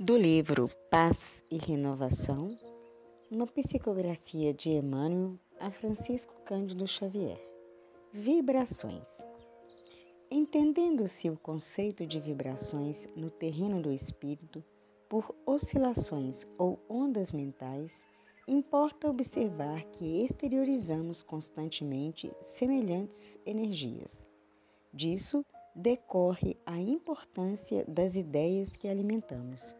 Do livro Paz e Renovação, uma psicografia de Emmanuel a Francisco Cândido Xavier. Vibrações. Entendendo-se o conceito de vibrações no terreno do espírito por oscilações ou ondas mentais, importa observar que exteriorizamos constantemente semelhantes energias. Disso decorre a importância das ideias que alimentamos.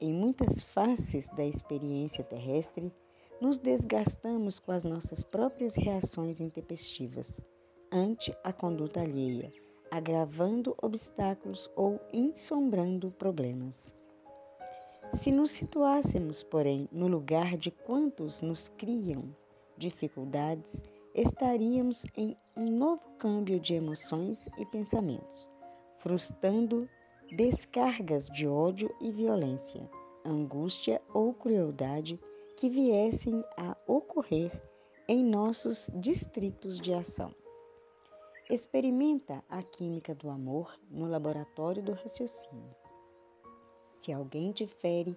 Em muitas faces da experiência terrestre, nos desgastamos com as nossas próprias reações intempestivas ante a conduta alheia, agravando obstáculos ou ensombrando problemas. Se nos situássemos, porém, no lugar de quantos nos criam dificuldades, estaríamos em um novo câmbio de emoções e pensamentos, frustrando descargas de ódio e violência, angústia ou crueldade que viessem a ocorrer em nossos distritos de ação. Experimenta a química do amor no laboratório do raciocínio. Se alguém te fere,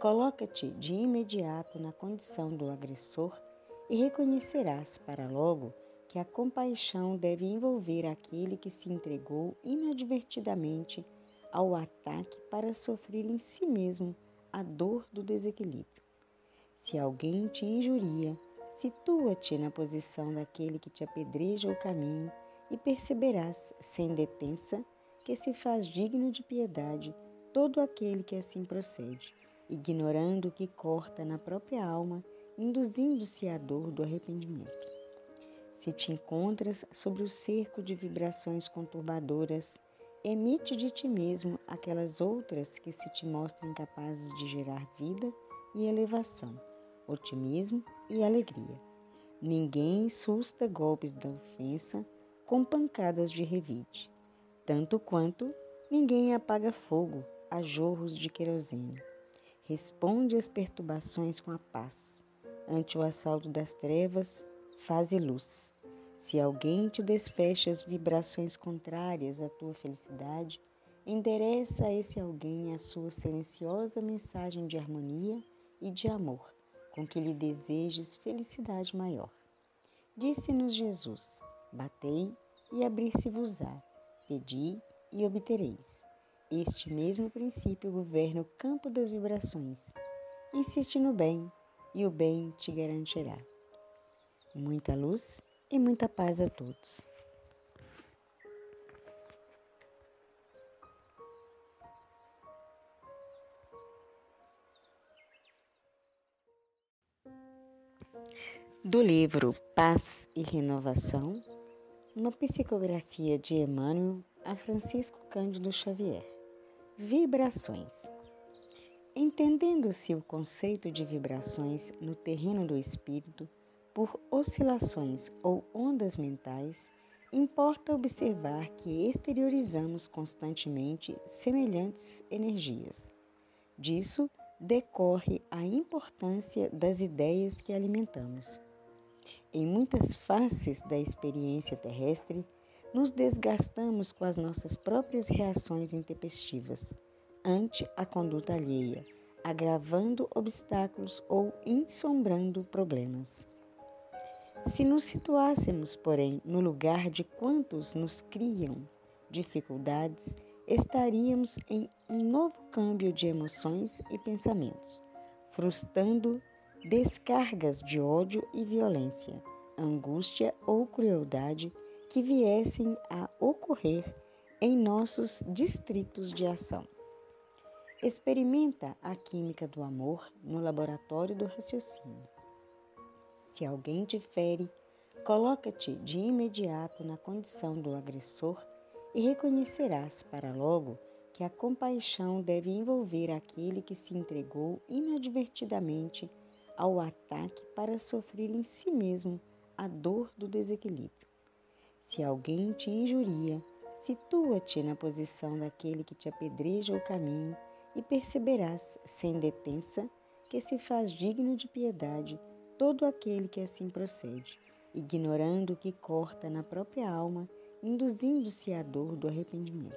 coloca-te de imediato na condição do agressor e reconhecerás para logo que a compaixão deve envolver aquele que se entregou inadvertidamente ao ataque para sofrer em si mesmo a dor do desequilíbrio. Se alguém te injuria, situa-te na posição daquele que te apedreja o caminho e perceberás, sem detença, que se faz digno de piedade todo aquele que assim procede, ignorando o que corta na própria alma, induzindo-se à dor do arrependimento. Se te encontras sobre o cerco de vibrações conturbadoras, emite de ti mesmo aquelas outras que se te mostram capazes de gerar vida e elevação, otimismo e alegria. Ninguém susta golpes da ofensa com pancadas de revide, tanto quanto ninguém apaga fogo a jorros de querosene. Responde às perturbações com a paz. Ante o assalto das trevas, faze luz. Se alguém te desfecha as vibrações contrárias à tua felicidade, endereça a esse alguém a sua silenciosa mensagem de harmonia e de amor, com que lhe desejes felicidade maior. Disse-nos Jesus: Batei e abrir-se-vos-á, pedi e obtereis. Este mesmo princípio governa o campo das vibrações. Insiste no bem e o bem te garantirá. Muita luz e muita paz a todos. Do livro Paz e Renovação, uma psicografia de Emmanuel a Francisco Cândido Xavier. Vibrações. Entendendo-se o conceito de vibrações no terreno do espírito por oscilações ou ondas mentais, importa observar que exteriorizamos constantemente semelhantes energias. Disso decorre a importância das ideias que alimentamos. Em muitas faces da experiência terrestre, nos desgastamos com as nossas próprias reações intempestivas ante a conduta alheia, agravando obstáculos ou ensombrando problemas. Se nos situássemos, porém, no lugar de quantos nos criam dificuldades, estaríamos em um novo câmbio de emoções e pensamentos, frustrando descargas de ódio e violência, angústia ou crueldade que viessem a ocorrer em nossos distritos de ação. Experimenta a química do amor no laboratório do raciocínio. Se alguém te fere, coloca-te de imediato na condição do agressor e reconhecerás para logo que a compaixão deve envolver aquele que se entregou inadvertidamente ao ataque para sofrer em si mesmo a dor do desequilíbrio. Se alguém te injuria, situa-te na posição daquele que te apedreja o caminho e perceberás, sem detença, que se faz digno de piedade todo aquele que assim procede, ignorando o que corta na própria alma, induzindo-se à dor do arrependimento.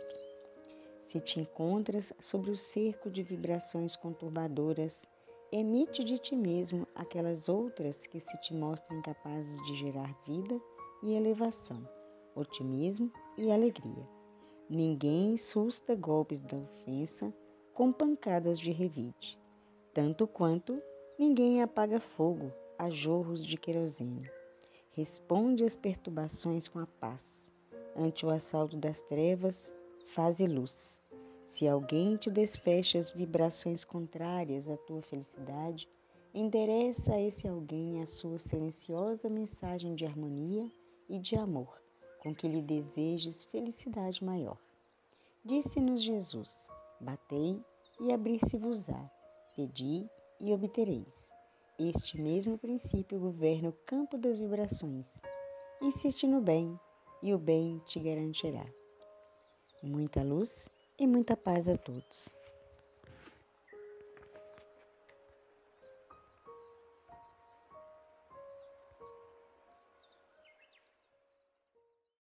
Se te encontras sobre o cerco de vibrações conturbadoras, emite de ti mesmo aquelas outras que se te mostram incapazes de gerar vida e elevação, otimismo e alegria. Ninguém susta golpes da ofensa com pancadas de revide, tanto quanto ninguém apaga fogo a jorros de querosene. Responde às perturbações com a paz. Ante o assalto das trevas, faze luz. Se alguém te desfecha as vibrações contrárias à tua felicidade, endereça a esse alguém a sua silenciosa mensagem de harmonia e de amor, com que lhe desejes felicidade maior. Disse-nos Jesus: Batei e abrir-se-vos-á, pedi e obtereis. Este mesmo princípio governa o campo das vibrações. Insiste no bem, e o bem te garantirá. Muita luz e muita paz a todos.